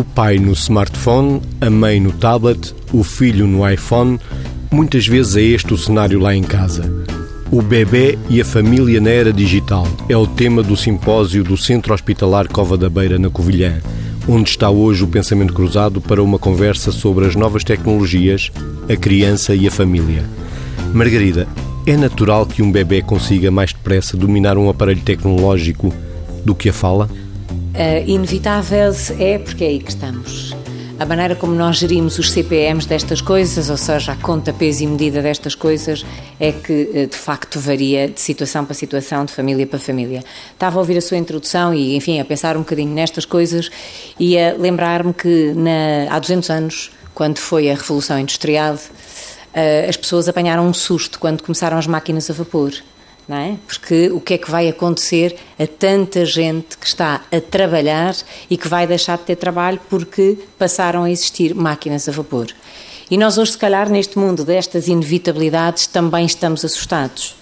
O pai no smartphone, a mãe no tablet, o filho no iPhone. Muitas vezes é este o cenário lá em casa. O bebê e a família na era digital é o tema do simpósio do Centro Hospitalar Cova da Beira, na Covilhã, onde está hoje o pensamento cruzado para uma conversa sobre as novas tecnologias, a criança e a família. Margarida, é natural que um bebê consiga mais depressa dominar um aparelho tecnológico do que a fala? Uh, inevitável é porque é aí que estamos. A maneira como nós gerimos os CPMs destas coisas, ou seja, a conta, peso e medida destas coisas, é que eh, de facto varia de situação para situação, de família para família. Estava a ouvir a sua introdução e, enfim, a pensar um bocadinho nestas coisas e a lembrar-me que na, há 200 anos, quando foi a Revolução Industrial, uh, as pessoas apanharam um susto quando começaram as máquinas a vapor não é? Porque o que é que vai acontecer a tanta gente que está a trabalhar e que vai deixar de ter trabalho porque passaram a existir máquinas a vapor? E nós hoje, se calhar, neste mundo destas inevitabilidades, também estamos assustados.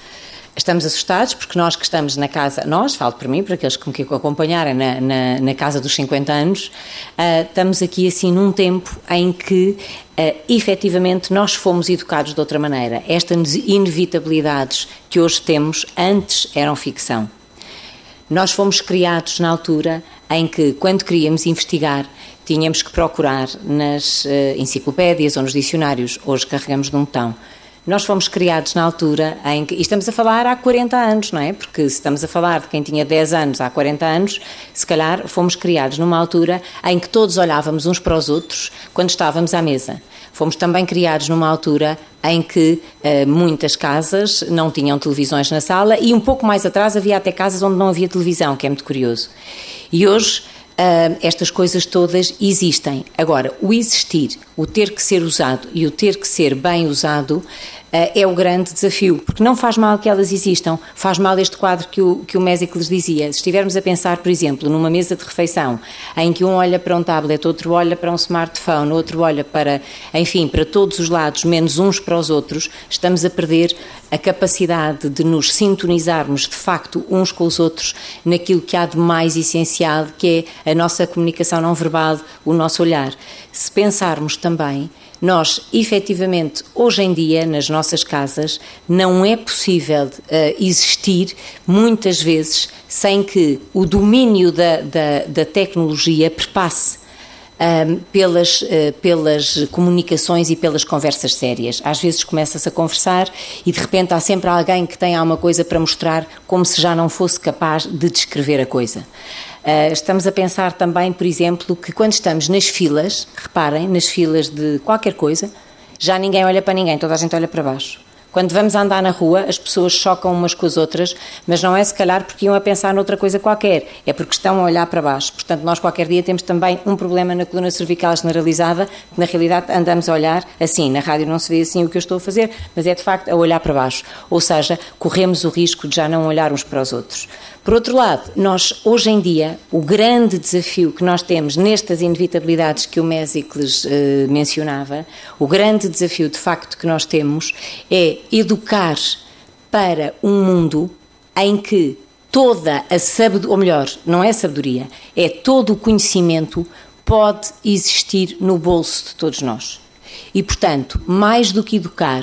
Estamos assustados porque nós que estamos na casa, nós, falo por mim, para aqueles que me acompanharem na, na, na casa dos 50 anos, uh, estamos aqui assim num tempo em que uh, efetivamente nós fomos educados de outra maneira. Estas inevitabilidades que hoje temos antes eram ficção. Nós fomos criados na altura em que, quando queríamos investigar, tínhamos que procurar nas uh, enciclopédias ou nos dicionários. Hoje carregamos de um botão nós fomos criados na altura em que. E estamos a falar há 40 anos, não é? Porque se estamos a falar de quem tinha 10 anos há 40 anos, se calhar fomos criados numa altura em que todos olhávamos uns para os outros quando estávamos à mesa. Fomos também criados numa altura em que uh, muitas casas não tinham televisões na sala e um pouco mais atrás havia até casas onde não havia televisão, que é muito curioso. E hoje Uh, estas coisas todas existem. Agora, o existir, o ter que ser usado e o ter que ser bem usado é o grande desafio, porque não faz mal que elas existam, faz mal este quadro que o, que o Mésico lhes dizia. Se estivermos a pensar, por exemplo, numa mesa de refeição, em que um olha para um tablet, outro olha para um smartphone, outro olha para, enfim, para todos os lados, menos uns para os outros, estamos a perder a capacidade de nos sintonizarmos de facto uns com os outros naquilo que há de mais essencial, que é a nossa comunicação não verbal, o nosso olhar. Se pensarmos também nós, efetivamente, hoje em dia, nas nossas casas, não é possível uh, existir, muitas vezes, sem que o domínio da, da, da tecnologia perpasse ehm, pelas, uh, pelas comunicações e pelas conversas sérias. Às vezes começa-se a conversar e de repente há sempre alguém que tem alguma coisa para mostrar, como se já não fosse capaz de descrever a coisa. Uh, estamos a pensar também, por exemplo, que quando estamos nas filas, reparem, nas filas de qualquer coisa, já ninguém olha para ninguém, toda a gente olha para baixo. Quando vamos andar na rua, as pessoas chocam umas com as outras, mas não é se calhar porque iam a pensar noutra coisa qualquer, é porque estão a olhar para baixo. Portanto, nós qualquer dia temos também um problema na coluna cervical generalizada, que na realidade andamos a olhar assim. Na rádio não se vê assim o que eu estou a fazer, mas é de facto a olhar para baixo. Ou seja, corremos o risco de já não olhar uns para os outros. Por outro lado, nós, hoje em dia, o grande desafio que nós temos nestas inevitabilidades que o Mésicles eh, mencionava, o grande desafio de facto que nós temos é educar para um mundo em que toda a sabedoria, ou melhor, não é sabedoria, é todo o conhecimento pode existir no bolso de todos nós. E, portanto, mais do que educar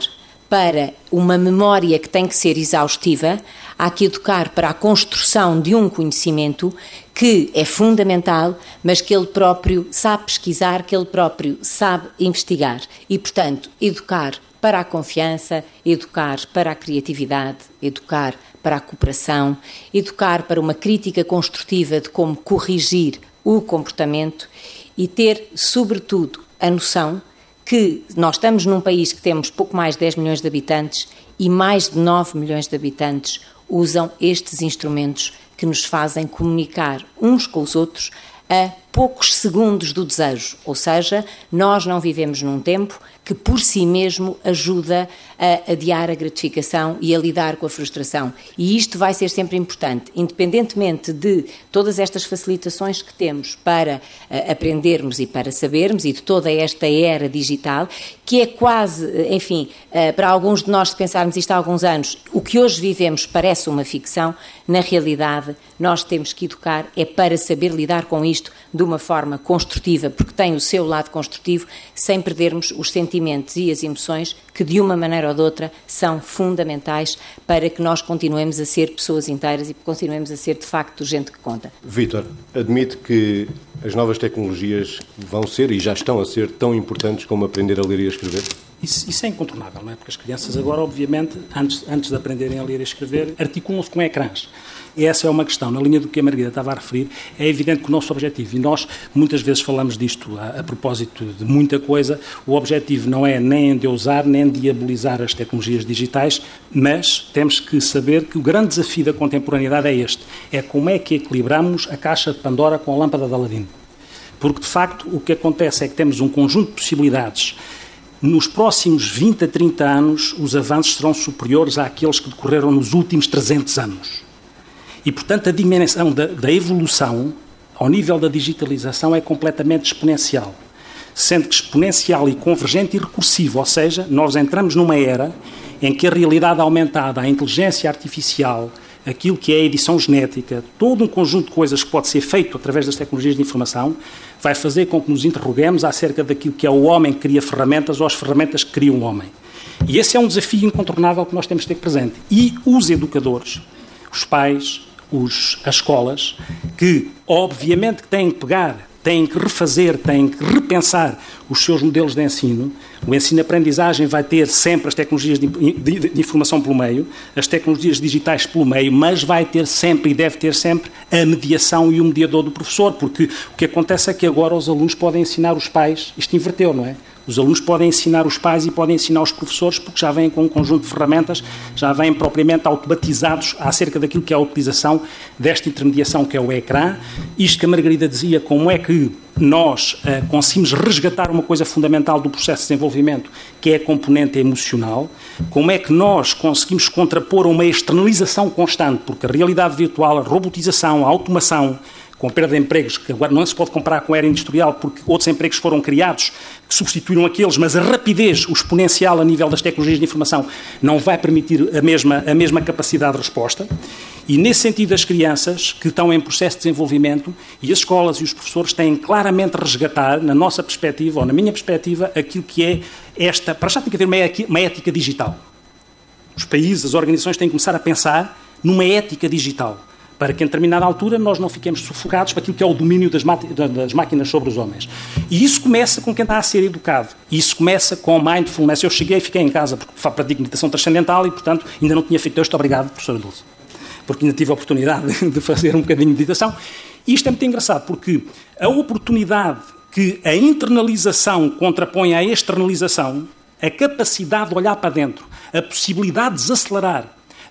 para uma memória que tem que ser exaustiva, há que educar para a construção de um conhecimento que é fundamental, mas que ele próprio sabe pesquisar, que ele próprio sabe investigar. E, portanto, educar para a confiança, educar para a criatividade, educar para a cooperação, educar para uma crítica construtiva de como corrigir o comportamento e ter, sobretudo, a noção que nós estamos num país que temos pouco mais de 10 milhões de habitantes e mais de 9 milhões de habitantes usam estes instrumentos que nos fazem comunicar uns com os outros a poucos segundos do desejo. Ou seja, nós não vivemos num tempo que por si mesmo ajuda a adiar a gratificação e a lidar com a frustração. E isto vai ser sempre importante, independentemente de todas estas facilitações que temos para uh, aprendermos e para sabermos e de toda esta era digital, que é quase, enfim, uh, para alguns de nós, se pensarmos isto há alguns anos, o que hoje vivemos parece uma ficção, na realidade nós temos que educar é para saber lidar com isto de uma forma construtiva, porque tem o seu lado construtivo, sem perdermos os sentimentos e as emoções que, de uma maneira ou de outra, são fundamentais para que nós continuemos a ser pessoas inteiras e continuemos a ser, de facto, gente que conta. Vítor, admite que as novas tecnologias vão ser e já estão a ser tão importantes como aprender a ler e a escrever? Isso, isso, é incontornável, não é? Porque as crianças agora, obviamente, antes, antes de aprenderem a ler e escrever, articulam-se com ecrãs. E essa é uma questão. Na linha do que a Margarida estava a referir, é evidente que o nosso objetivo, e nós muitas vezes falamos disto a, a propósito de muita coisa, o objetivo não é nem endeusar, nem diabolizar as tecnologias digitais, mas temos que saber que o grande desafio da contemporaneidade é este: é como é que equilibramos a caixa de Pandora com a lâmpada de Aladino. Porque, de facto, o que acontece é que temos um conjunto de possibilidades nos próximos 20 a 30 anos, os avanços serão superiores àqueles que decorreram nos últimos 300 anos. E, portanto, a dimensão da, da evolução ao nível da digitalização é completamente exponencial. Sendo que exponencial e convergente e recursivo, ou seja, nós entramos numa era em que a realidade aumentada, a inteligência artificial, aquilo que é a edição genética, todo um conjunto de coisas que pode ser feito através das tecnologias de informação, vai fazer com que nos interroguemos acerca daquilo que é o homem que cria ferramentas ou as ferramentas que criam o homem. E esse é um desafio incontornável que nós temos de ter presente. E os educadores, os pais, os, as escolas, que obviamente têm que pegar têm que refazer, têm que repensar os seus modelos de ensino. O ensino-aprendizagem vai ter sempre as tecnologias de, de, de, informação pelo meio, as tecnologias digitais pelo meio, mas vai ter sempre e deve ter sempre a mediação e o mediador do professor, porque o que acontece é que agora os alunos podem ensinar os pais, isto inverteu, não é? Os alunos podem ensinar os pais e podem ensinar os professores porque já vêm com um conjunto de ferramentas, já vêm propriamente automatizados acerca daquilo que é a utilização desta intermediação que é o ecrã. Isto que a Margarida dizia, como é que nós uh, conseguimos resgatar uma coisa fundamental do processo de desenvolvimento, que é a componente emocional, como é que nós conseguimos contrapor uma externalização constante, porque a realidade virtual, a robotização, a automação, com perda de empregos, que agora não se pode comparar com a era industrial, porque outros empregos foram criados que substituíram aqueles, mas a rapidez, o exponencial a nível das tecnologias de informação, não vai permitir a mesma, a mesma capacidade de resposta. E, nesse sentido, as crianças que estão em processo de desenvolvimento e as escolas e os professores têm claramente resgatar, na nossa perspectiva, ou na minha perspectiva, aquilo que é esta. Para já tem que haver uma ética digital. Os países, as organizações têm que começar a pensar numa ética digital para que em determinada altura nós não fiquemos sufocados para aquilo que é o domínio das, das, máquinas sobre os homens. E isso começa com quem está a ser educado. E isso começa com mindfulness. Eu cheguei e fiquei em casa porque pratico meditação transcendental e, portanto, ainda não tinha feito isto. Obrigado, professora Dulce. Porque ainda tive a oportunidade de fazer um bocadinho de meditação. E isto é muito engraçado porque a oportunidade que a internalização contrapõe à externalização, a capacidade de olhar para dentro, a possibilidade de desacelerar,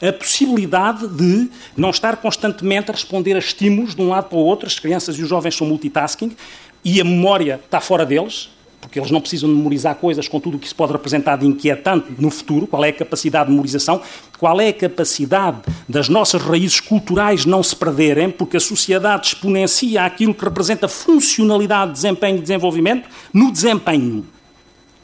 a possibilidade de não estar constantemente a responder a estímulos de um lado para o outro. As crianças e os jovens são multitasking e a memória está fora deles, porque eles não precisam memorizar coisas com tudo o que se pode representar de inquietante no futuro. Qual é a capacidade de memorização? Qual é a capacidade das nossas raízes culturais não se perderem, porque a sociedade exponencia aquilo que representa funcionalidade, desempenho e desenvolvimento no desempenho.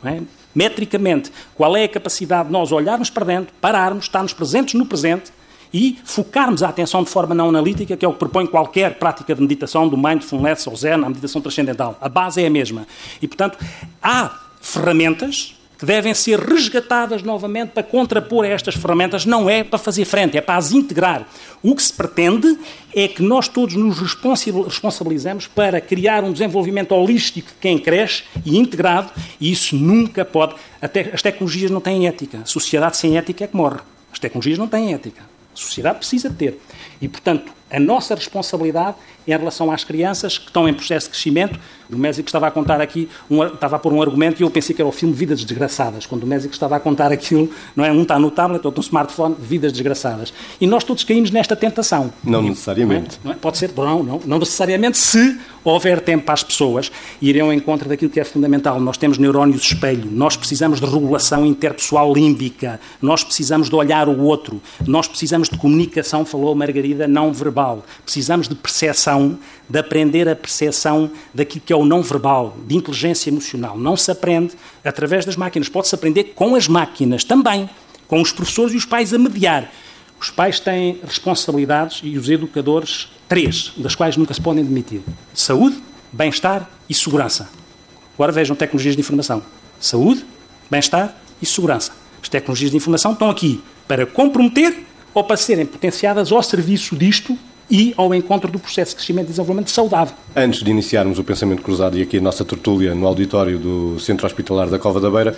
É? Metricamente, qual é a capacidade de nós olharmos para dentro, pararmos, estarmos presentes no presente e focarmos a atenção de forma não analítica, que é o que propõe qualquer prática de meditação, do mindfulness ou zen, a meditação transcendental. A base é a mesma. E, portanto, há ferramentas que devem ser resgatadas novamente para contrapor a estas ferramentas, não é para fazer frente, é para as integrar. O que se pretende é que nós todos nos responsabilizemos para criar um desenvolvimento holístico de quem cresce e integrado, e isso nunca pode. As tecnologias não têm ética. Sociedade sem ética é que morre. As tecnologias não têm ética. A sociedade precisa ter. E, portanto, a nossa responsabilidade em relação às crianças que estão em processo de crescimento. O Mésico estava a contar aqui, um, estava a pôr um argumento e eu pensei que era o filme Vidas Desgraçadas, quando o Mésico estava a contar aquilo, não é? Um está no tablet, outro no smartphone, Vidas Desgraçadas. E nós todos caímos nesta tentação. Não necessariamente. Não é? Não é? Pode ser, não, não, não necessariamente se houver tempo para as pessoas irem ao encontro daquilo que é fundamental. Nós temos neurónios espelho, nós precisamos de regulação interpessoal límbica, nós precisamos de olhar o outro, nós precisamos de comunicação, falou Margarida, não verbal. Precisamos de percepção, de aprender a percepção daquilo que é o não verbal, de inteligência emocional. Não se aprende através das máquinas, pode-se aprender com as máquinas também, com os professores e os pais a mediar. Os pais têm responsabilidades e os educadores três, das quais nunca se podem demitir: saúde, bem-estar e segurança. Agora vejam tecnologias de informação: saúde, bem-estar e segurança. As tecnologias de informação estão aqui para comprometer ou para serem potenciadas ao serviço disto e ao encontro do processo de crescimento e desenvolvimento saudável. Antes de iniciarmos o pensamento cruzado e aqui a nossa tertúlia no auditório do Centro Hospitalar da Cova da Beira,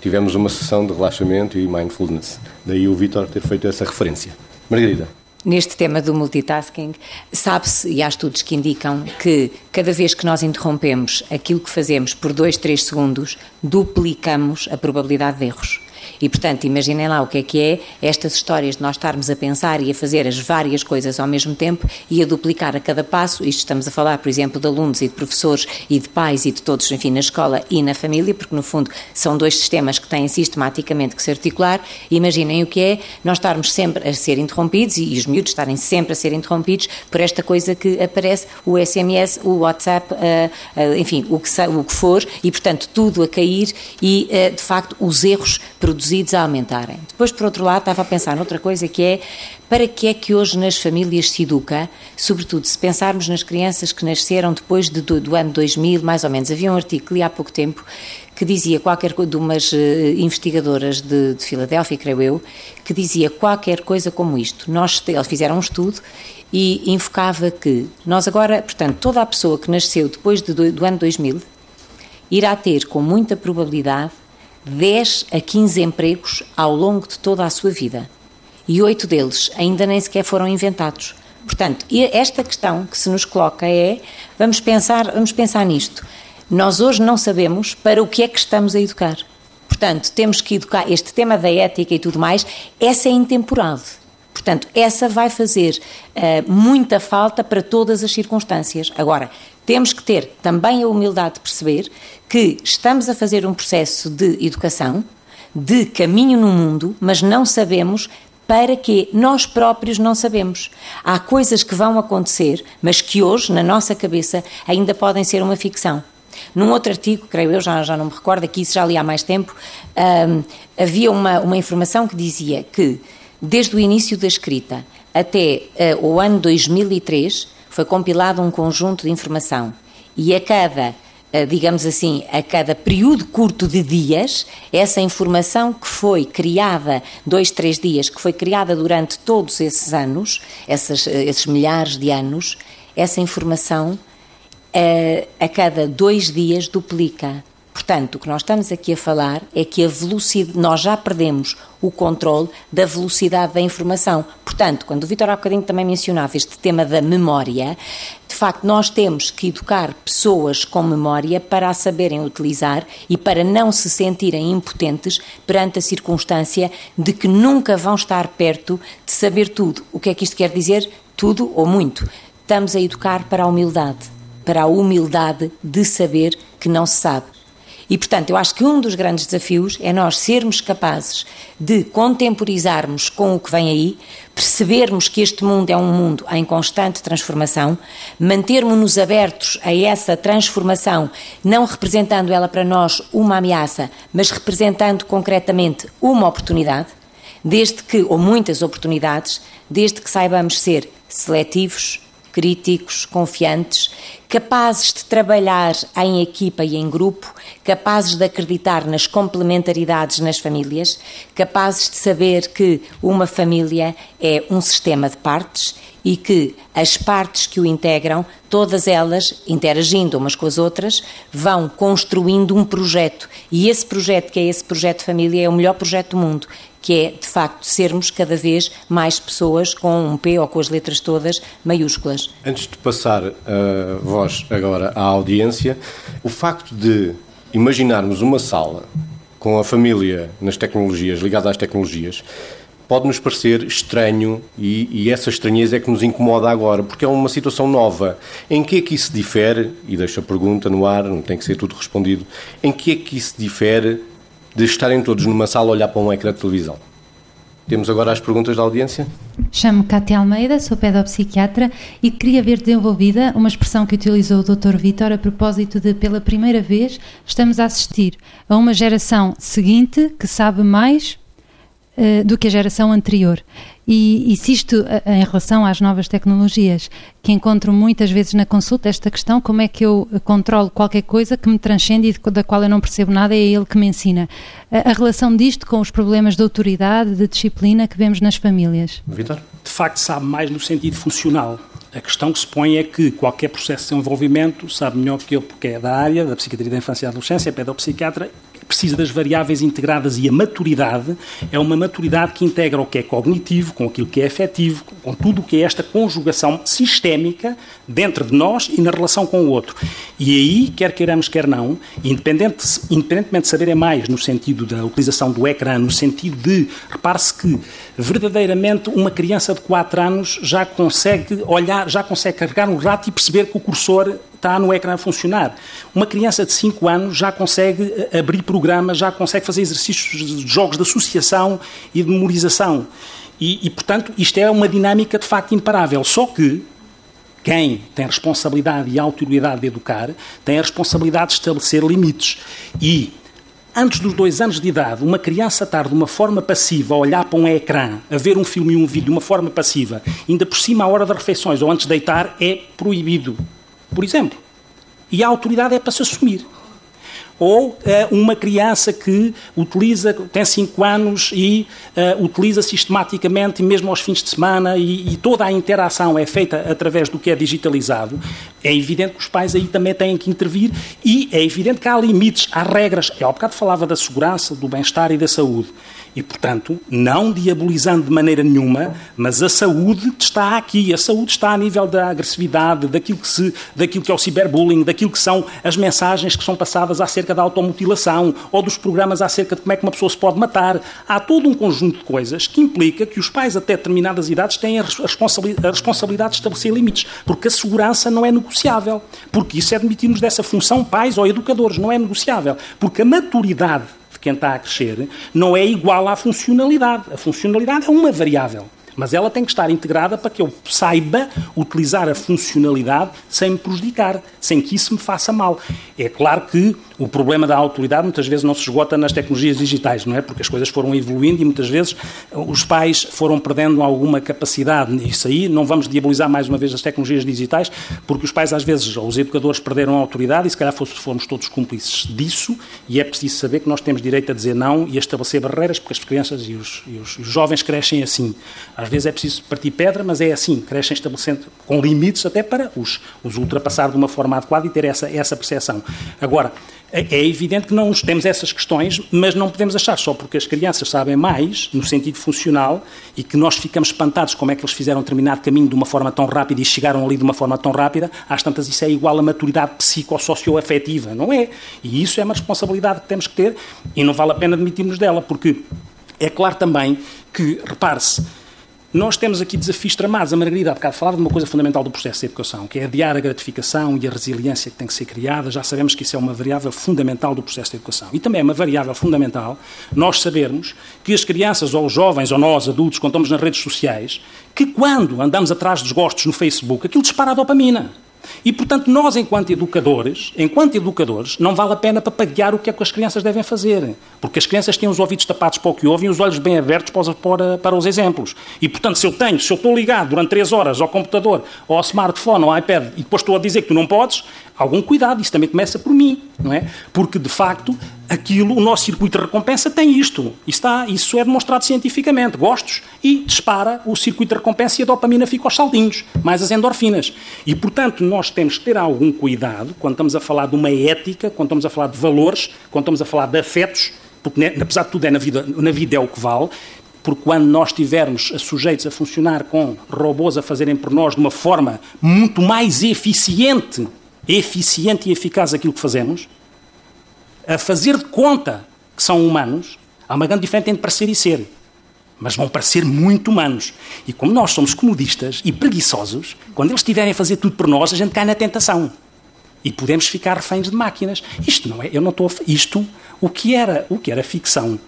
tivemos uma sessão de relaxamento e mindfulness. Daí o Vítor ter feito essa referência. Margarida. Neste tema do multitasking, sabe-se, e há estudos que indicam que cada vez que nós interrompemos aquilo que fazemos por dois, três segundos, duplicamos a probabilidade de erros. E, portanto, imaginem lá o que é que é estas histórias de nós estarmos a pensar e a fazer as várias coisas ao mesmo tempo e a duplicar a cada passo. Isto estamos a falar, por exemplo, de alunos e de professores e de pais e de todos, enfim, na escola e na família, porque, no fundo, são dois sistemas que têm sistematicamente que se articular. Imaginem o que é nós estarmos sempre a ser interrompidos e, os miúdos estarem sempre a ser interrompidos por esta coisa que aparece, o SMS, o WhatsApp, uh, uh, enfim, o que, o que for, e, portanto, tudo a cair e, uh, de facto, os erros produzidos reduzidos a aumentarem. Depois, por outro lado, estava a pensar noutra coisa que é para que é que hoje nas famílias se educa, sobretudo se pensarmos nas crianças que nasceram depois de, do, do, ano 2000, mais ou menos. Havia um artigo que li há pouco tempo que dizia qualquer coisa, de umas uh, investigadoras de, de Filadélfia, creio eu, que dizia qualquer coisa como isto. Nós, eles fizeram um estudo e enfocava que nós agora, portanto, toda a pessoa que nasceu depois de, do, do ano 2000 irá ter com muita probabilidade 10 a 15 empregos ao longo de toda a sua vida. E oito deles ainda nem sequer foram inventados. Portanto, esta questão que se nos coloca é: vamos pensar, vamos pensar nisto. Nós hoje não sabemos para o que é que estamos a educar. Portanto, temos que educar este tema da ética e tudo mais, essa é intemporal. Portanto, essa vai fazer uh, muita falta para todas as circunstâncias. Agora, temos que ter também a humildade de perceber que estamos a fazer um processo de educação, de caminho no mundo, mas não sabemos para que nós próprios não sabemos. Há coisas que vão acontecer, mas que hoje, na nossa cabeça, ainda podem ser uma ficção. Num outro artigo, creio eu, já, já não me recordo, aqui isso já li há mais tempo, hum, havia uma, uma informação que dizia que, desde o início da escrita até uh, o ano 2003, foi compilado um conjunto de informação e a cada eh, digamos assim, a cada período curto de dias, essa informação que foi criada, dois, três dias, que foi criada durante todos esses anos, esses, eh, esses milhares de anos, essa informação a, a cada dois dias duplica. Portanto, o que nós estamos aqui a falar é que a velocidade, nós já perdemos o controle da velocidade da informação. Portanto, quando o Vitor há bocadinho também mencionava este tema da memória, de facto, nós temos que educar pessoas com memória para a saberem utilizar e para não se sentirem impotentes perante a circunstância de que nunca vão estar perto de saber tudo. O que é que isto quer dizer? Tudo ou muito. Estamos a educar para a humildade, para a humildade de saber que não se sabe e, portanto, eu acho que um dos grandes desafios é nós sermos capazes de contemporizarmos com o que vem aí, percebermos que este mundo é um mundo em constante transformação, mantermos-nos abertos a essa transformação, não representando ela para nós uma ameaça, mas representando concretamente uma oportunidade, desde que, ou muitas oportunidades, desde que saibamos ser seletivos, críticos, confiantes, capazes de trabalhar em equipa e em grupo, capazes de acreditar nas complementaridades nas famílias, capazes de saber que uma família é um sistema de partes e que as partes que o integram, todas elas, interagindo umas com as outras, vão construindo um projeto. E esse projeto, que é esse projeto de família, é o melhor projeto do mundo que é, de facto, sermos cada vez mais pessoas com um P ou com as letras todas maiúsculas. Antes de passar a voz agora à audiência, o facto de imaginarmos uma sala com a família nas tecnologias, ligada às tecnologias, pode nos parecer estranho e, e, essa estranheza é que nos incomoda agora, porque é uma situação nova. Em que é que isso difere, e deixo a pergunta no ar, não tem que ser tudo respondido, em que é que isso difere de estarem todos numa sala a olhar para um ecrã de televisão? Temos agora as perguntas da audiência. Chamo-me Cátia Almeida, sou pedopsiquiatra e queria ver desenvolvida uma expressão que utilizou o Dr. Vitor a propósito de, pela primeira vez, estamos a assistir a uma geração seguinte que sabe mais uh, do que a geração anterior. E, e se isto, em relação às novas tecnologias, que encontro muitas vezes na consulta, esta questão, como é que eu controlo qualquer coisa que me transcende e da qual eu não percebo nada, é ele que me ensina. A, a relação disto com os problemas de autoridade, de disciplina que vemos nas famílias. Vitor? De facto, sabe mais no sentido funcional. A questão que se põe é que qualquer processo de desenvolvimento sabe melhor que eu, porque é da área da psiquiatria da infância e adolescência, é pedopsiquiatra, precisa das variáveis integradas e a maturidade é uma maturidade que integra o que é cognitivo com aquilo que é afetivo, com tudo o que é esta conjugação sistémica dentro de nós e na relação com o outro. E aí, quer queiramos, quer não, independente, independentemente de saberem mais no sentido da utilização do ecrã, no sentido de, repare-se que verdadeiramente uma criança de 4 anos já consegue olhar, já consegue carregar um rato e perceber que o cursor está no ecrã a funcionar. Uma criança de 5 anos já consegue eh, abrir programas, já consegue fazer exercícios de jogos de associação e de memorização. E, e, portanto, isto é uma dinâmica de facto imparável. Só que quem tem responsabilidade e autoridade de educar tem a responsabilidade de estabelecer limites. E antes dos dois anos de idade, uma criança estar de uma forma passiva a olhar para um ecrã, a ver um filme e um vídeo de uma forma passiva, ainda por cima à hora das refeições ou antes de deitar, é proibido por exemplo. E a autoridade é para se assumir. Ou uh, uma criança que utiliza, tem 5 anos e uh, utiliza sistematicamente, mesmo aos fins de semana, e, e, toda a interação é feita através do que é digitalizado, é evidente que os pais aí também têm que intervir e é evidente que há limites, há regras. Eu há bocado falava da segurança, do bem-estar e da saúde. E, portanto, não diabolizando de maneira nenhuma, mas a saúde está aqui. A saúde está a nível da agressividade, daquilo que, se, daquilo que é o ciberbullying, daquilo que são as mensagens que são passadas acerca da automutilação ou dos programas acerca de como é que uma pessoa se pode matar. Há todo um conjunto de coisas que implica que os pais, até determinadas idades, têm a responsabilidade de estabelecer limites, porque a segurança não é negociável. Porque isso é admitirmos dessa função pais ou educadores, não é negociável. Porque a maturidade quem está a crescer não é igual à funcionalidade. A funcionalidade é uma variável. Mas ela tem que estar integrada para que eu saiba utilizar a funcionalidade sem me prejudicar, sem que isso me faça mal. É claro que o problema da autoridade muitas vezes não se esgota nas tecnologias digitais, não é? Porque as coisas foram evoluindo e muitas vezes os pais foram perdendo alguma capacidade nisso aí. Não vamos diabolizar mais uma vez as tecnologias digitais, porque os pais às vezes, ou os educadores perderam a autoridade e se calhar fomos todos cúmplices disso e é preciso saber que nós temos direito a dizer não e a estabelecer barreiras, porque as crianças e os, e os jovens crescem assim. Às vezes é preciso partir pedra, mas é assim, crescem estabelecendo com limites até para os, os ultrapassar de uma forma adequada e ter essa, essa percepção. Agora, é, é evidente que não temos essas questões, mas não podemos achar só porque as crianças sabem mais, no sentido funcional, e que nós ficamos espantados como é que eles fizeram determinado caminho de uma forma tão rápida e chegaram ali de uma forma tão rápida, às tantas isso é igual à maturidade psicossocioafetiva, não é? E isso é uma responsabilidade que temos que ter e não vale a pena admitirmos dela, porque é claro também que, repare-se, nós temos aqui desafios tramados. A Margarida há bocado falava de uma coisa fundamental do processo de educação, que é adiar a gratificação e a resiliência que tem que ser criada. Já sabemos que isso é uma variável fundamental do processo de educação. E também é uma variável fundamental nós sabermos que as crianças, ou os jovens, ou nós, adultos, estamos nas redes sociais, que quando andamos atrás dos gostos no Facebook, aquilo dispara a dopamina. E, portanto, nós, enquanto educadores, enquanto educadores, não vale a pena papaguear o que é que as crianças devem fazer. Porque as crianças têm os ouvidos tapados para o que ouvem e os olhos bem abertos para, para, para os exemplos. E, portanto, se eu tenho, se eu estou ligado durante três horas ao computador, ou ao smartphone, ou ao iPad, e depois estou a dizer que tu não podes, algum cuidado, isso também começa por mim, não é? Porque, de facto, aquilo, o nosso circuito de recompensa tem isto. Está, isso é demonstrado cientificamente. Gostos e dispara o circuito de recompensa e a dopamina fica aos saldinhos, mais as endorfinas. E, portanto, nós temos que ter algum cuidado quando estamos a falar de uma ética, quando estamos a falar de valores, quando estamos a falar de afetos, porque, apesar de tudo, é na vida, na vida é o que vale, porque quando nós estivermos sujeitos a funcionar com robôs a fazerem por nós de uma forma muito mais eficiente eficiente e eficaz aquilo que fazemos, a fazer de conta que são humanos, há uma grande diferença entre parecer e ser. Mas vão parecer muito humanos. E como nós somos comodistas e preguiçosos, quando eles estiverem a fazer tudo por nós, a gente cai na tentação. E podemos ficar reféns de máquinas. Isto não é, eu não estou a, isto, o que era, o que era ficção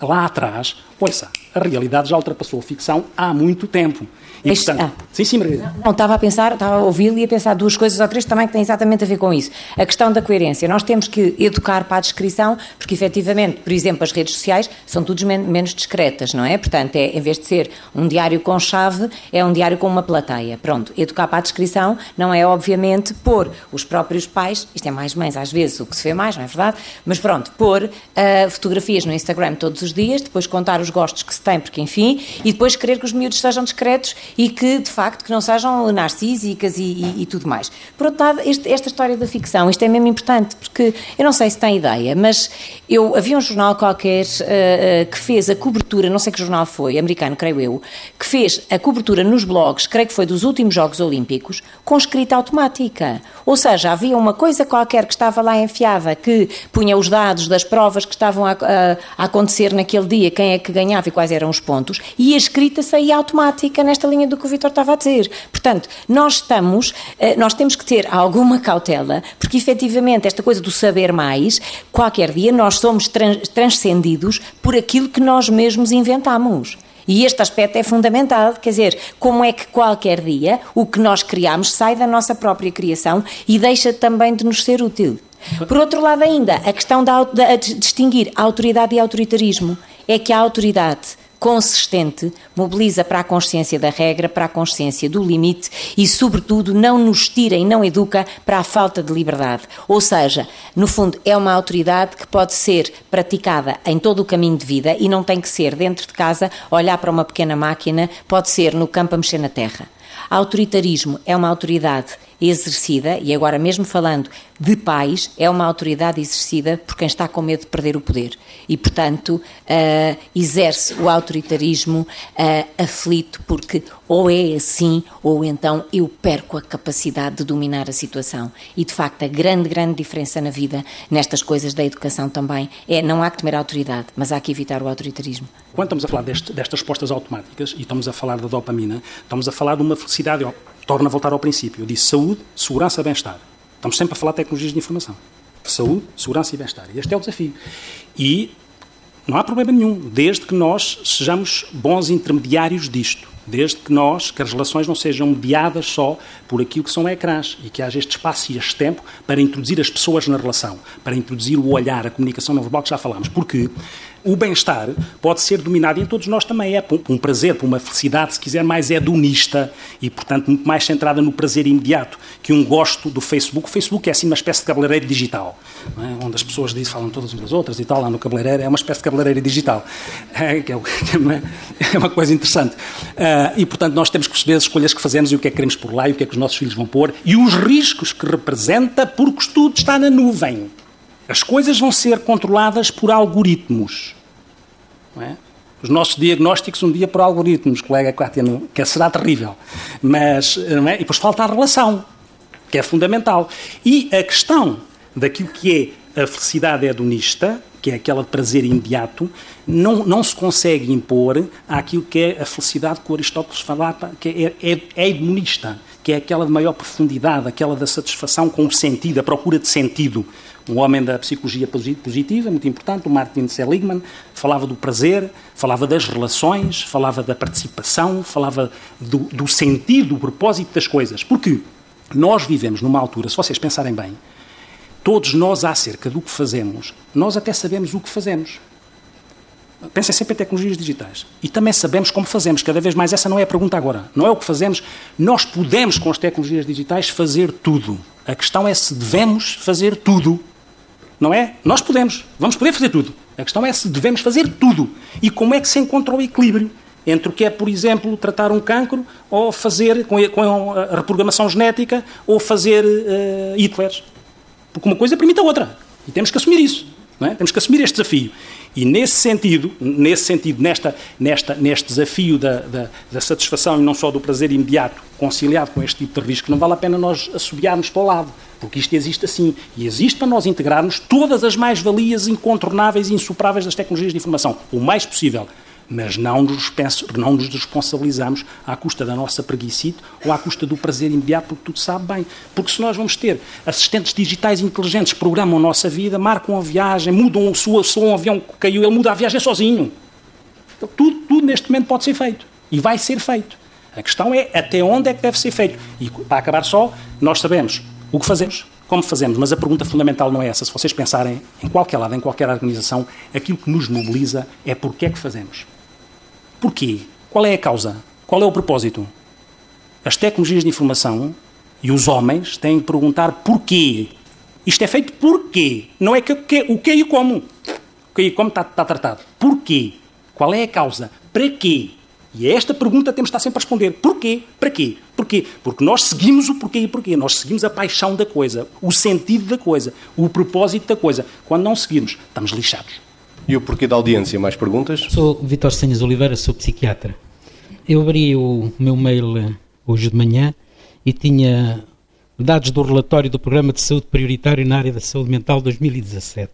lá atrás, ouça, a realidade já ultrapassou a ficção há muito tempo. E, este, portanto, ah, sim, sim, Margarida. Não, estava a pensar, estava a ouvir e a pensar duas coisas ou três também que têm exatamente a ver com isso. A questão da coerência. Nós temos que educar para a descrição, porque efetivamente, por exemplo, as redes sociais são todas men menos discretas, não é? Portanto, é, em vez de ser um diário com chave, é um diário com uma plateia. Pronto, educar para a descrição não é, obviamente, pôr os próprios pais, isto é mais mães às vezes, o que se vê mais, não é verdade? Mas pronto, pôr uh, fotografias no Instagram todos os dias, depois contar os gostos que se tem, porque enfim, e depois querer que os miúdos sejam discretos e que, de facto, que não sejam narcísicas e, e, e tudo mais. Por outro lado, este, esta história da ficção, isto é mesmo importante, porque eu não sei se tem ideia, mas eu havia um jornal qualquer uh, que fez a cobertura, não sei que jornal foi, americano, creio eu, que fez a cobertura nos blogs, creio que foi dos últimos Jogos Olímpicos, com escrita automática. Ou seja, havia uma coisa qualquer que estava lá enfiada, que punha os dados das provas que estavam a, a, a acontecer naquele dia, quem é que ganhava e quais eram os pontos, e a escrita saía automática nesta linha do que o Vitor estava a dizer. Portanto, nós estamos, eh, nós temos que ter alguma cautela, porque efetivamente esta coisa do saber mais, qualquer dia nós somos transcendidos por aquilo que nós mesmos inventamos. E este aspecto é fundamental, quer dizer, como é que qualquer dia o que nós criamos sai da nossa própria criação e deixa também de nos ser útil. Por outro lado, ainda, a questão de distinguir autoridade e autoritarismo é que a autoridade consistente mobiliza para a consciência da regra, para a consciência do limite e, sobretudo, não nos tira e não educa para a falta de liberdade. Ou seja, no fundo, é uma autoridade que pode ser praticada em todo o caminho de vida e não tem que ser dentro de casa, olhar para uma pequena máquina, pode ser no campo a mexer na terra. Autoritarismo é uma autoridade exercida, e agora mesmo falando de pais, é uma autoridade exercida por quem está com medo de perder o poder. E, portanto, uh, exerce o autoritarismo uh, aflito, porque ou é assim, ou então eu perco a capacidade de dominar a situação. E, de facto, a grande, grande diferença na vida, nestas coisas da educação também, é não há que temer a autoridade, mas há que evitar o autoritarismo. Quando estamos a falar deste, destas respostas automáticas e estamos a falar da dopamina, estamos a falar de uma felicidade torna a voltar ao princípio. Eu disse saúde, segurança, bem-estar. Estamos sempre a falar de tecnologias de informação. Saúde, segurança e bem-estar. Este é o desafio. E não há problema nenhum, desde que nós sejamos bons intermediários disto. Desde que nós, que as relações não sejam mediadas só por aquilo que são ecrãs e que haja este espaço e este tempo para introduzir as pessoas na relação, para introduzir o olhar, a comunicação não verbal que já falámos. Porque o bem-estar pode ser dominado em todos nós também. É por um prazer, por uma felicidade, se quiser, mais hedonista e, portanto, muito mais centrada no prazer imediato que um gosto do Facebook. O Facebook é assim uma espécie de cabeleireiro digital, é? onde as pessoas dizem, falam todas umas das outras e tal, lá no cabeleireiro. É uma espécie de cabeleireiro digital, é, que é, é uma coisa interessante. Uh, e, portanto, nós temos que perceber as escolhas que fazemos e o que é que queremos por lá e o que é que os nossos filhos vão pôr e os riscos que representa porque tudo está na nuvem. As coisas vão ser controladas por algoritmos. É? Os nossos diagnósticos um dia por algoritmos, colega Cátia, que será terrível. Mas, é? e depois falta a relação, que é fundamental. E a questão daquilo que é a felicidade hedonista, que é aquela de prazer imediato, não, não se consegue impor àquilo que é a felicidade que o Aristóteles falava, que é, é, é hedonista, que é aquela de maior profundidade, aquela da satisfação com o sentido, a procura de sentido um homem da psicologia positiva, muito importante, o Martin Seligman, falava do prazer, falava das relações, falava da participação, falava do, do sentido, do propósito das coisas. Porque nós vivemos numa altura, se vocês pensarem bem, todos nós acerca do que fazemos, nós até sabemos o que fazemos. Pensem sempre em tecnologias digitais. E também sabemos como fazemos. Cada vez mais essa não é a pergunta agora. Não é o que fazemos. Nós podemos, com as tecnologias digitais, fazer tudo. A questão é se devemos fazer tudo não é? Nós podemos, vamos poder fazer tudo. A questão é se devemos fazer tudo. E como é que se encontra o equilíbrio entre o que é, por exemplo, tratar um cancro ou fazer com a reprogramação genética ou fazer uh, Hitlers. Porque uma coisa permite a outra. E temos que assumir isso. É? Temos que assumir este desafio. E nesse sentido, nesse sentido nesta, nesta, neste desafio da, da, da, satisfação e não só do prazer imediato, conciliado com este tipo de risco, não vale a pena nós assobiarmos para o lado. Porque isto existe assim. E existe para nós integrarmos todas as mais-valias incontornáveis e insuperáveis das tecnologias de informação. O mais possível. Mas não nos, não nos responsabilizamos à custa da nossa preguiça ou à custa do prazer imediato, porque tudo sabe bem. Porque se nós vamos ter assistentes digitais inteligentes programam a nossa vida, marcam a viagem, mudam o seu, se um avião que caiu, ele muda a viagem sozinho. Então, tudo, tudo neste momento pode ser feito. E vai ser feito. A questão é até onde é que deve ser feito. E para acabar só, nós sabemos o que fazemos, como fazemos, mas a pergunta fundamental não é essa. Se vocês pensarem em qualquer lado, em qualquer organização, aquilo que nos mobiliza é porque é que fazemos. Porquê? Qual é a causa? Qual é o propósito? As tecnologias de informação e os homens têm que perguntar porquê. Isto é feito porquê? Não é que, que, o que e como. O que e como está, tratado. Porquê? Qual é a causa? Para quê? E a esta pergunta temos de estar sempre a responder. Porquê? Para quê? Porquê? Porque nós seguimos o porquê e porquê. Nós seguimos a paixão da coisa, o sentido da coisa, o propósito da coisa. Quando não seguirmos, estamos lixados. E o porquê da audiência? Mais perguntas? Sou Vitor Senhas Oliveira, sou psiquiatra. Eu abri o meu mail eh, hoje de manhã e tinha dados do relatório do Programa de Saúde Prioritário na área da saúde mental 2017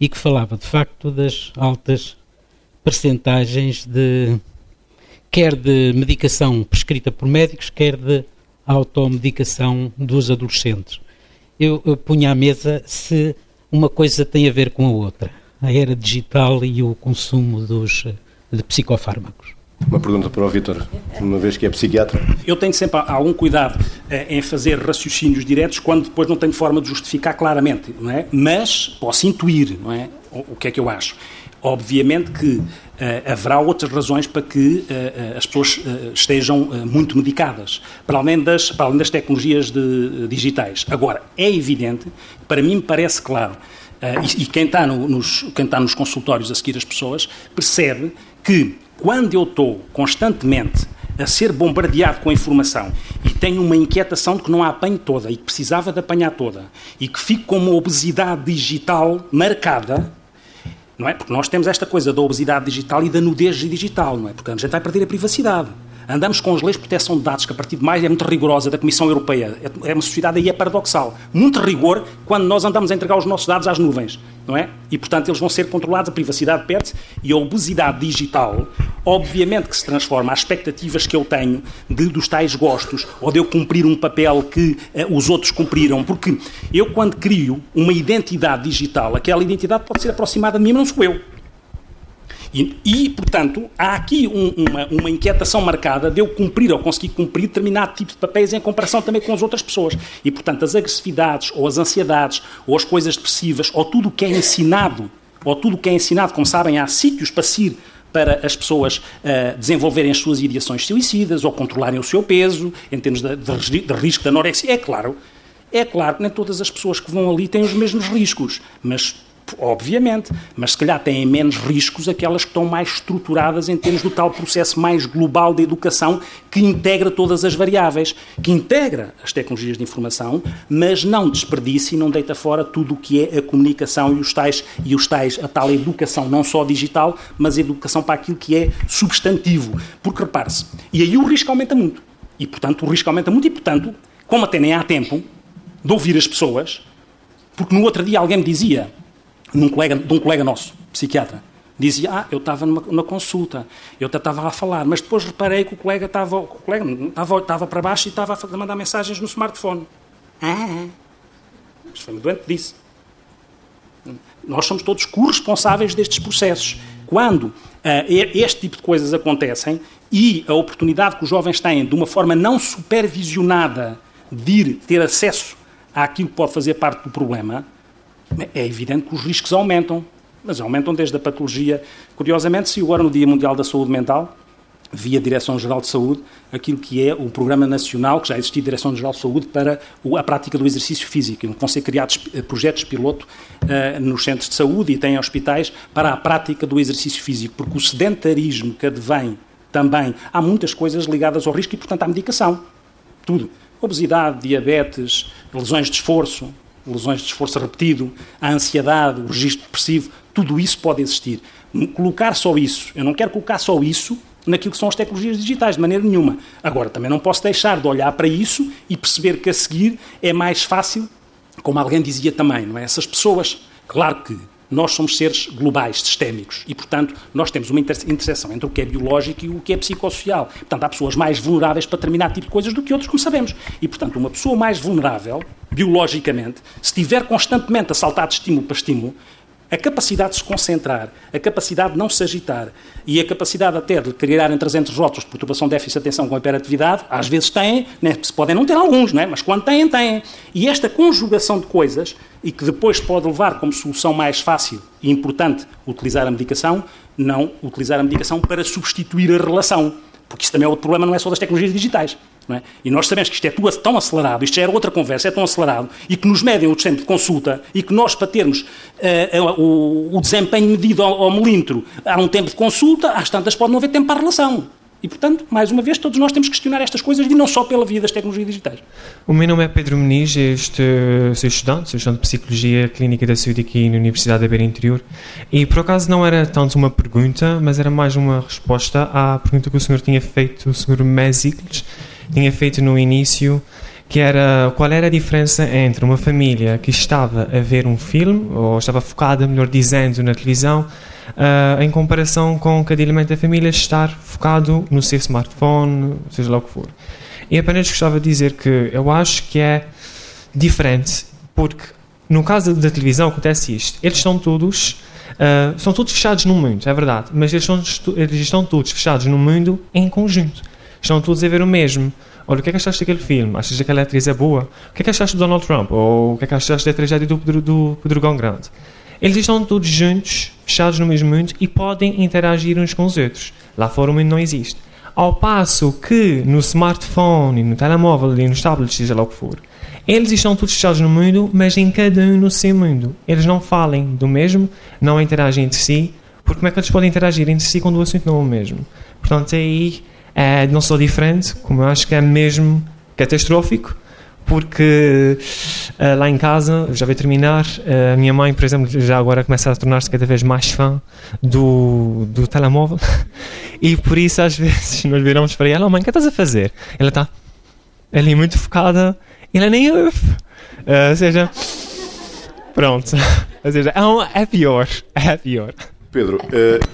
e que falava de facto das altas percentagens de quer de medicação prescrita por médicos, quer de automedicação dos adolescentes. Eu, eu punha à mesa se uma coisa tem a ver com a outra a era digital e o consumo dos, de psicofármacos. Uma pergunta para o Vítor, uma vez que é psiquiatra. Eu tenho sempre algum cuidado eh, em fazer raciocínios diretos quando depois não tenho forma de justificar claramente, não é? Mas posso intuir, não é? O, que é que eu acho. Obviamente que uh, haverá outras razões para que uh, as pessoas uh, estejam muito medicadas, para além das, para além das tecnologias de, digitais. Agora, é evidente, para mim me parece claro, Uh, e, e, quem está, no, nos, quem está nos consultórios a seguir as pessoas percebe que quando eu estou constantemente a ser bombardeado com a informação e tenho uma inquietação de que não a apanho toda e que precisava de apanhar toda e que fico com uma obesidade digital marcada, não é? Porque nós temos esta coisa da obesidade digital e da nudez digital, não é? Porque a gente vai perder a privacidade. Andamos com as leis de proteção de dados, que a partir de mais é muito rigorosa, da Comissão Europeia. É, é uma sociedade aí é paradoxal. Muito rigor quando nós andamos a entregar os nossos dados às nuvens, não é? E, portanto, eles vão ser controlados, a privacidade perde-se e a obesidade digital, obviamente que se transforma. As expectativas que eu tenho de, dos tais gostos ou de eu cumprir um papel que uh, os outros cumpriram. Porque eu, quando crio uma identidade digital, aquela identidade pode ser aproximada de mim, mas não sou eu. E, e portanto, há aqui um, uma, uma, inquietação marcada de eu cumprir ou conseguir cumprir determinado tipo de papéis em comparação também com as outras pessoas. E, portanto, as agressividades, ou as ansiedades, ou as coisas depressivas, ou tudo o que é ensinado, ou tudo o que é ensinado, como sabem, há sítios para se para as pessoas uh, desenvolverem as suas ideações suicidas ou controlarem o seu peso, em termos de, de, de risco de anorexia. É claro, é claro que nem todas as pessoas que vão ali têm os mesmos riscos, mas Obviamente, mas se calhar têm menos riscos aquelas que estão mais estruturadas em termos do tal processo mais global de educação que integra todas as variáveis, que integra as tecnologias de informação, mas não desperdiça e não deita fora tudo o que é a comunicação e os tais, e os tais a tal educação, não só digital, mas a educação para aquilo que é substantivo. Porque repare-se, e aí o risco aumenta muito. E, portanto, o risco aumenta muito e, portanto, como até nem há tempo de ouvir as pessoas, porque no outro dia alguém me dizia num colega, de um colega nosso, psiquiatra. Dizia, ah, eu estava numa, consulta, eu estava a falar, mas depois reparei que o colega estava, o colega estava, estava para baixo e estava a mandar mensagens no smartphone. Ah, mas foi-me doente disse. Nós somos todos corresponsáveis destes processos. Quando uh, este tipo de coisas acontecem e a oportunidade que os jovens têm, de uma forma não supervisionada, de ir ter acesso àquilo que pode fazer parte do problema, é evidente que os riscos aumentam, mas aumentam desde a patologia. Curiosamente, se agora no Dia Mundial da Saúde Mental, via Direção-Geral de Saúde, aquilo que é o Programa Nacional, que já existia Direção-Geral de Saúde, para a prática do exercício físico. Vão ser criados eh, projetos piloto uh, nos centros de saúde e tem hospitais para a prática do exercício físico, porque o sedentarismo que advém também, há muitas coisas ligadas ao risco e, portanto, à medicação. Tudo. Obesidade, diabetes, lesões de esforço, lesões de esforço repetido, a ansiedade, o registro depressivo, tudo isso pode existir. Colocar só isso, eu não quero colocar só isso naquilo que são as tecnologias digitais, de maneira nenhuma. Agora, também não posso deixar de olhar para isso e perceber que a seguir é mais fácil, como alguém dizia também, não é? Essas pessoas, claro que nós somos seres globais, sistémicos, e, portanto, nós temos uma interseção entre o que é biológico e o que é psicossocial. Portanto, há pessoas mais vulneráveis para determinado tipo de coisas do que outros, como sabemos. E, portanto, uma pessoa mais vulnerável, biologicamente, se estiver constantemente a saltar de estímulo para estímulo, a capacidade de se concentrar, a capacidade de não se agitar e a capacidade até de criar entre 300 rótulos de perturbação déficit de atenção com hiperatividade, às vezes têm, né, se podem não ter alguns, não é? mas quando têm, têm. E esta conjugação de coisas, e que depois pode levar como solução mais fácil e importante utilizar a medicação, não utilizar a medicação para substituir a relação. Porque isso também é outro problema, não é só das tecnologias digitais. É? E nós sabemos que isto é tudo tão acelerado, isto já era outra conversa, é tão acelerado, e que nos medem o tempo de consulta, e que nós, para termos uh, o, o, desempenho medido ao, ao milímetro, há um tempo de consulta, às tantas pode não haver tempo para a relação. E, portanto, mais uma vez, todos nós temos que questionar estas coisas e não só pela via das tecnologias digitais. O meu nome é Pedro Meniz, este sou estudante, sou estudante de Psicologia Clínica da Saúde aqui na Universidade da Beira Interior e, por acaso, não era tanto uma pergunta, mas era mais uma resposta à pergunta que o senhor tinha feito, o senhor Mesicles, tinha feito no início, que era qual era a diferença entre uma família que estava a ver um filme, ou estava focada, melhor dizendo, na televisão, uh, em comparação com cada elemento da família estar focado no seu smartphone, seja lá o que for. E apenas gostava de dizer que eu acho que é diferente, porque no caso da televisão acontece isto, eles estão todos Uh, são todos fechados no mundo, é verdade, mas eles, são, eles estão todos fechados no mundo em conjunto. Estão todos a ver o mesmo. Olha, o que é que achaste daquele filme? Achas que aquela atriz é boa? O que é que achaste do Donald Trump? Ou o que é que achaste da tragédia do, do, do Grande? Eles estão todos juntos, fechados no mesmo mundo e podem interagir uns com os outros. Lá fora o mundo não existe. Ao passo que no smartphone, no telemóvel e nos tablets, seja lá o que for, eles estão todos fechados no mundo, mas em cada um no seu mundo. Eles não falem do mesmo, não interagem entre si, porque como é que eles podem interagir entre si quando o assunto não é o mesmo? Portanto, aí é não só diferente, como eu acho que é mesmo catastrófico, porque uh, lá em casa, já vai terminar, uh, a minha mãe, por exemplo, já agora começa a tornar-se cada vez mais fã do, do telemóvel e por isso às vezes nós viramos para ela, oh, mãe, o que estás a fazer? Ela está ali muito focada ela nem ouve. Uh, ou seja, pronto. ou seja, é, é pior, é pior. Pedro,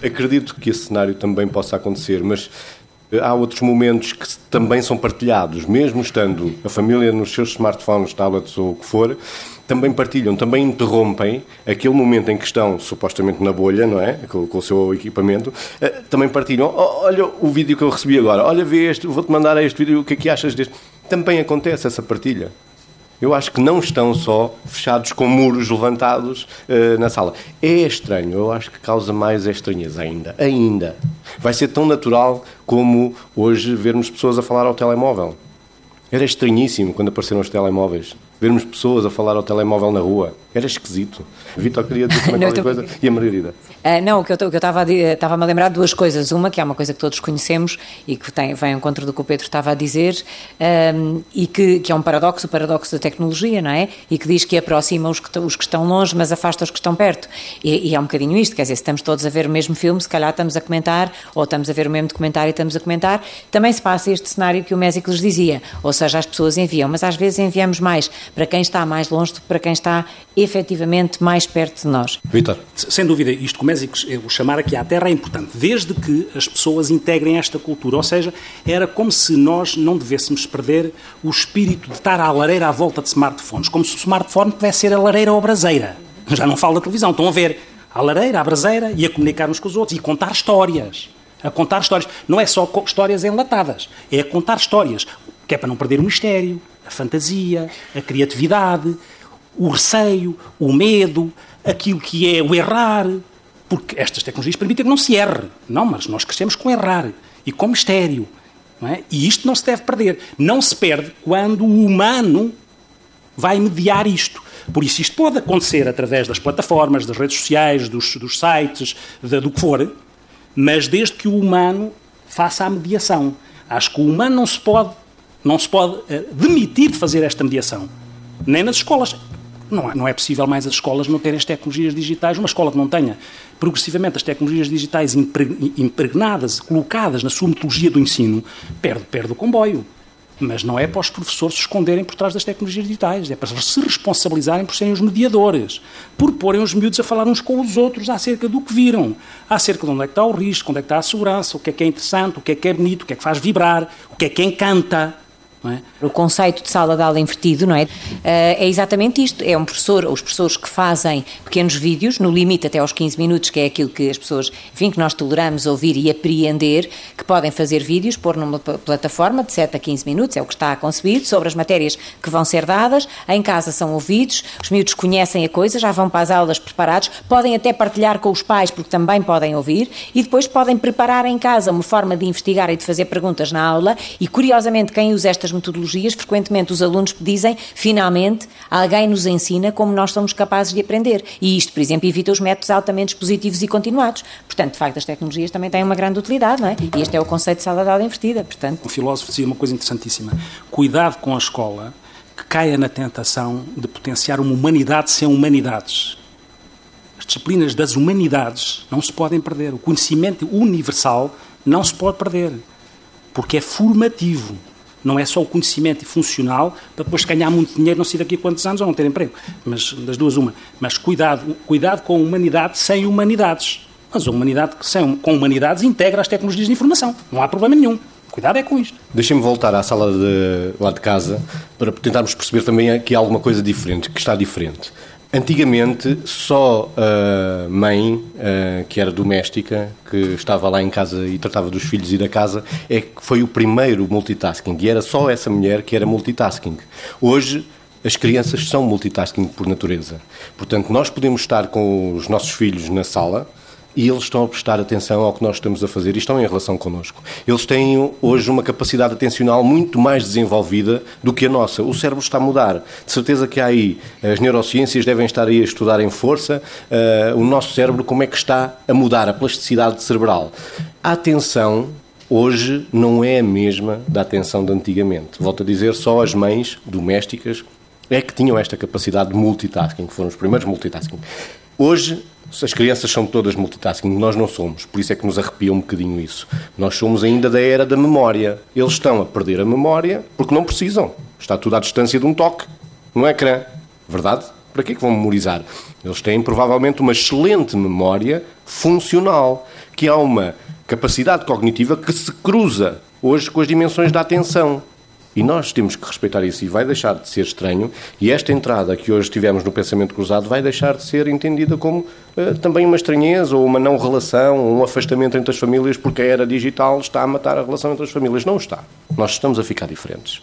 acredito que esse cenário também possa acontecer, mas Há outros momentos que também são partilhados, mesmo estando a família nos seus smartphones, tablets ou o que for, também partilham, também interrompem aquele momento em que estão supostamente na bolha, não é? Com, com o seu equipamento, eh, também partilham. Olha o vídeo que eu recebi agora, olha, vê este, vou-te mandar este vídeo, o que é que achas deste? Também acontece essa partilha eu acho que não estão só fechados com muros levantados uh, na sala. É estranho, eu acho que causa mais estranheza ainda. Ainda. Vai ser tão natural como hoje vermos pessoas a falar ao telemóvel. Era estranhíssimo quando apareceram os telemóveis. Vermos pessoas a falar ao telemóvel na rua. Era esquisito. Vitor queria dizer também qualquer coisa. E a Margarida? Uh, não, o que eu estava a lembrar de duas coisas. Uma, que é uma coisa que todos conhecemos e que tem, vem ao encontro do que o Pedro estava a dizer, um, e que, que, é um paradoxo, o paradoxo da tecnologia, não é? E que diz que aproxima os que, os que estão longe, mas afasta os que estão perto. E, e, é um bocadinho isto, quer dizer, se estamos todos a ver o mesmo filme, se calhar estamos a comentar, ou estamos a ver o mesmo documentário e estamos a comentar, também se passa este cenário que o Mésico lhes dizia. Ou seja, as pessoas enviam, mas às vezes enviamos mais para quem está mais longe do que para quem está efetivamente mais perto de nós. Vitor. Sem dúvida, isto que o Mésico o chamar aqui à Terra é importante, desde que as pessoas integrem esta cultura. Ou seja, era como se nós não devêssemos perder o espírito de estar à lareira à volta de smartphones, como se o smartphone pudesse ser a lareira ou a braseira. Já não falo da televisão, estão a ver a lareira, a braseira e a comunicar uns com os outros e contar histórias. A contar histórias. Não é só histórias enlatadas, é a contar histórias, que é para não perder o mistério, a fantasia, a criatividade, o receio, o medo, aquilo que é o errar, porque estas tecnologias permitem que não se erre. Não, mas nós crescemos com errar e com mistério. É? E isto não se deve perder. Não se perde quando o humano vai mediar isto. Por isso, isto pode acontecer através das plataformas, das redes sociais, dos, dos sites, de, do que for, mas desde que o humano faça a mediação. Acho que o humano não se pode, não se pode uh, demitir de fazer esta mediação. Nem nas escolas. Não é, não é possível mais as escolas não terem as tecnologias digitais. Uma escola que não tenha progressivamente as tecnologias digitais impregnadas, colocadas na sua metodologia do ensino, perde, perde o comboio. Mas não é para os professores se esconderem por trás das tecnologias digitais, é para se responsabilizarem por serem os mediadores, por porem os miúdos a falar uns com os outros acerca do que viram, acerca de onde é que está o risco, onde é que está a segurança, o que é que é interessante, o que é que é bonito, o que é que faz vibrar, o que é que encanta. É? O conceito de sala de aula invertido, não é? Eh, é exatamente isto. É um professor, os professores que fazem pequenos vídeos, no limite até aos 15 minutos, que é aquilo que as pessoas, enfim, que nós toleramos ouvir e apreender, que podem fazer vídeos, pôr numa plataforma de 7 a 15 minutos, é o que está concebido, sobre as matérias que vão ser dadas. Em casa são ouvidos, os miúdos conhecem a coisa, já vão para as aulas preparados, podem até partilhar com os pais, porque também podem ouvir, e depois podem preparar em casa uma forma de investigar e de fazer perguntas na aula. E curiosamente, quem usa estas metodologias, frequentemente os alunos dizem, finalmente, alguém nos ensina como nós somos capazes de aprender. E isto, por exemplo, evita os métodos altamente expositivos e continuados. Portanto, de facto, as tecnologias também têm uma grande utilidade, não é? E este é o conceito de sala de aula invertida, portanto. Um filósofo dizia uma coisa interessantíssima. Cuidado com a escola que caia na tentação de potenciar uma humanidade sem humanidades. As disciplinas das humanidades não se podem perder. O conhecimento universal não se pode perder. Porque é formativo. Não é só o conhecimento funcional para depois ganhar muito dinheiro, não sei daqui a quantos anos, ou não ter emprego. Mas das duas, uma. Mas cuidado, cuidado com a humanidade sem humanidades. Mas a humanidade sem, com humanidades integra as tecnologias de informação. Não há problema nenhum. Cuidado é com isto. Deixem-me voltar à sala de, lá de casa para tentarmos perceber também há alguma coisa diferente, que está diferente. Antigamente, só a mãe, que era doméstica, que estava lá em casa e tratava dos filhos e da casa, é que foi o primeiro multitasking. E era só essa mulher que era multitasking. Hoje, as crianças são multitasking por natureza. Portanto, nós podemos estar com os nossos filhos na sala e eles estão a prestar atenção ao que nós estamos a fazer e estão em relação connosco. Eles têm hoje uma capacidade atencional muito mais desenvolvida do que a nossa. O cérebro está a mudar. De certeza que há aí, as neurociências devem estar aí a estudar em força uh, o nosso cérebro, como é que está a mudar, a plasticidade cerebral. A atenção hoje não é a mesma da atenção de antigamente. Volto a dizer, só as mães domésticas é que tinham esta capacidade de multitasking, que foram os primeiros multitasking. Hoje as crianças são todas multitasking, nós não somos, por isso é que nos arrepia um bocadinho isso. Nós somos ainda da era da memória. Eles estão a perder a memória porque não precisam. Está tudo à distância de um toque no ecrã. Verdade? Para que é que vão memorizar? Eles têm provavelmente uma excelente memória funcional, que há uma capacidade cognitiva que se cruza hoje com as dimensões da atenção. E nós temos que respeitar isso e vai deixar de ser estranho. E esta entrada que hoje tivemos no pensamento cruzado vai deixar de ser entendida como uh, também uma estranheza ou uma não relação, ou um afastamento entre as famílias, porque a era digital está a matar a relação entre as famílias. Não está. Nós estamos a ficar diferentes.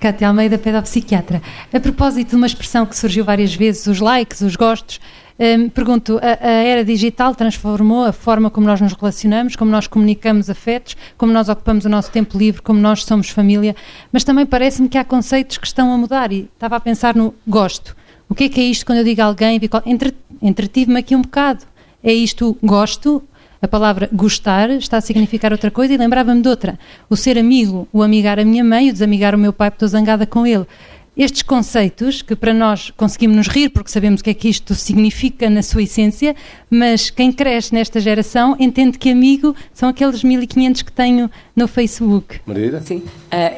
Cátia Almeida, pedopsiquiatra. A propósito de uma expressão que surgiu várias vezes, os likes, os gostos, Hum, pergunto, a, a, era digital transformou a forma como nós nos relacionamos, como nós comunicamos afetos, como nós ocupamos o nosso tempo livre, como nós somos família, mas também parece-me que há conceitos que estão a mudar e estava a pensar no gosto. O que é que é isto quando eu digo a alguém? Entre, entretive-me aqui um bocado. É isto gosto? A palavra gostar está a significar outra coisa e lembrava-me de outra. O ser amigo, o amigar a minha mãe, o desamigar o meu pai porque estou zangada com ele estes conceitos, que para nós conseguimos nos rir porque sabemos o que é que isto significa na sua essência, mas quem cresce nesta geração entende que amigo são aqueles 1500 que tenho no Facebook. Margarida? Sim, uh,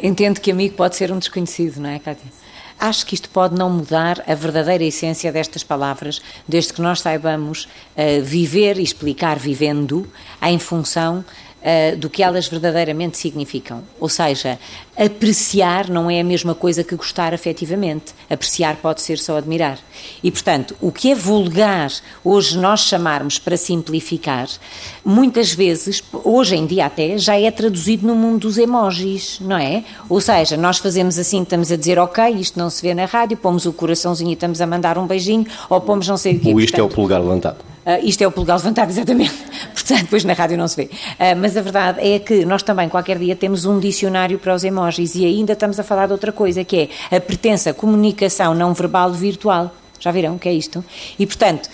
entendo que amigo pode ser um desconhecido, não é, Cátia? Acho que isto pode não mudar a verdadeira essência destas palavras, desde que nós saibamos uh, viver e explicar vivendo em função uh, do que elas verdadeiramente significam. Ou seja, apreciar não é a mesma coisa que gostar afetivamente. Apreciar pode ser só admirar. E, portanto, o que é vulgar hoje nós chamarmos para simplificar, muitas vezes, hoje em dia até, já é traduzido no mundo dos emojis, não é? Ou seja, nós fazemos assim, estamos a dizer, ok, isto não se vê na rádio, pomos o coraçãozinho e estamos a mandar um beijinho, ou pomos não sei o quê. Ou isto portanto, é o polegar levantado. Uh, isto é o polegar levantado, exatamente. Portanto, depois na rádio não se vê. Uh, mas a verdade é que nós também, qualquer dia, temos um dicionário para os emojis e ainda estamos a falar de outra coisa, que é a pertença comunicação não verbal virtual. Já viram o que é isto? E, portanto,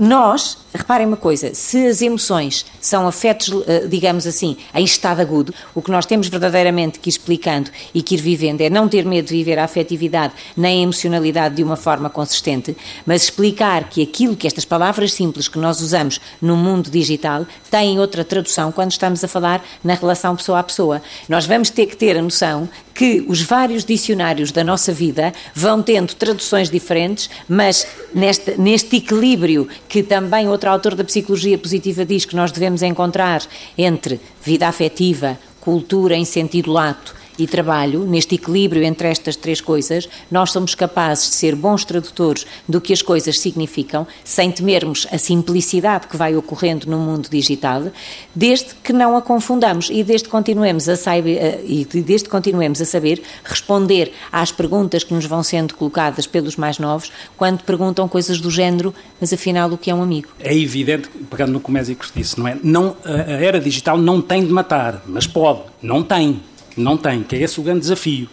nós, reparem uma coisa, se as emoções são afetos, eh, digamos assim, em estado agudo, o que nós temos verdadeiramente que ir explicando e que ir vivendo é não ter medo de viver a afetividade nem a emocionalidade de uma forma consistente, mas explicar que aquilo que estas palavras simples que nós usamos no mundo digital têm outra tradução quando estamos a falar na relação pessoa a pessoa. Nós vamos ter que ter a noção que os vários dicionários da nossa vida vão tendo traduções diferentes, mas neste, neste equilíbrio que também outro autor da psicologia positiva diz que nós devemos encontrar entre vida afetiva, cultura em sentido lato e trabalho, neste equilíbrio entre estas três coisas, nós somos capazes de ser bons tradutores do que as coisas significam, sem temermos a simplicidade que vai ocorrendo no mundo digital, desde que não a confundamos e desde que continuemos a saber, eh, e desde continuemos a saber responder às perguntas que nos vão sendo colocadas pelos mais novos, quando perguntam coisas do género, mas afinal o que é um amigo? É evidente, pegando no que o Mésicos disse, não é? Não, a era digital não tem de matar, mas pode, não tem. Não tem, que é esse o grande desafio.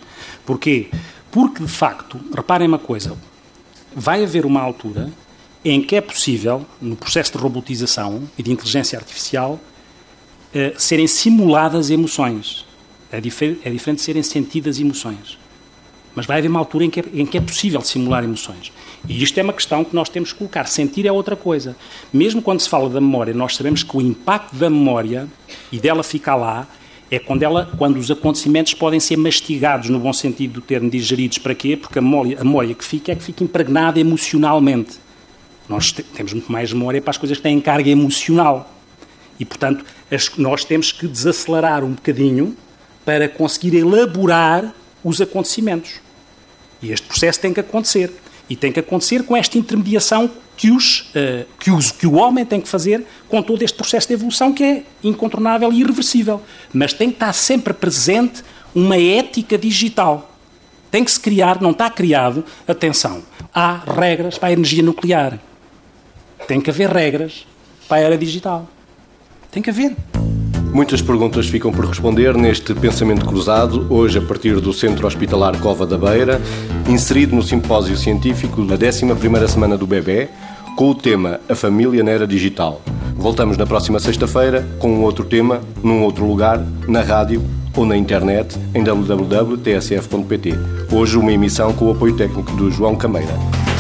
Porquê? Porque, de facto, reparem uma coisa, vai haver uma altura em que é possível, no processo de robotização e de inteligência artificial, eh, serem simuladas emoções. É, difer é diferente de serem sentidas emoções. Mas vai haver uma altura em que, é, em que é possível simular emoções. E isto é uma questão que nós temos que colocar. Sentir é outra coisa. Mesmo quando se fala da memória, nós sabemos que o impacto da memória e dela ficar lá é quando, ela, quando os acontecimentos podem ser mastigados, no bom sentido do termo, digeridos. Para quê? Porque a memória, a memória que fica é que fica impregnada emocionalmente. Nós temos muito mais memória para as coisas que têm carga emocional. E, portanto, as, nós temos que desacelerar um bocadinho para conseguir elaborar os acontecimentos. E este processo tem que acontecer. E tem que acontecer com esta intermediação que, os, uh, que, os, que o homem tem que fazer com todo este processo de evolução que é incontornável e irreversível. Mas tem que estar sempre presente uma ética digital. Tem que se criar, não está criado, atenção, há regras para a energia nuclear. Tem que haver regras para a era digital. Tem que haver. Muitas perguntas ficam por responder neste pensamento cruzado, hoje a partir do Centro Hospitalar Cova da Beira, inserido no simpósio científico da 11ª semana do bebê, com o tema A Família na Era Digital. Voltamos na próxima sexta-feira com um outro tema, num outro lugar, na rádio ou na internet em www.tsf.pt. Hoje uma emissão com o apoio técnico do João Cameira.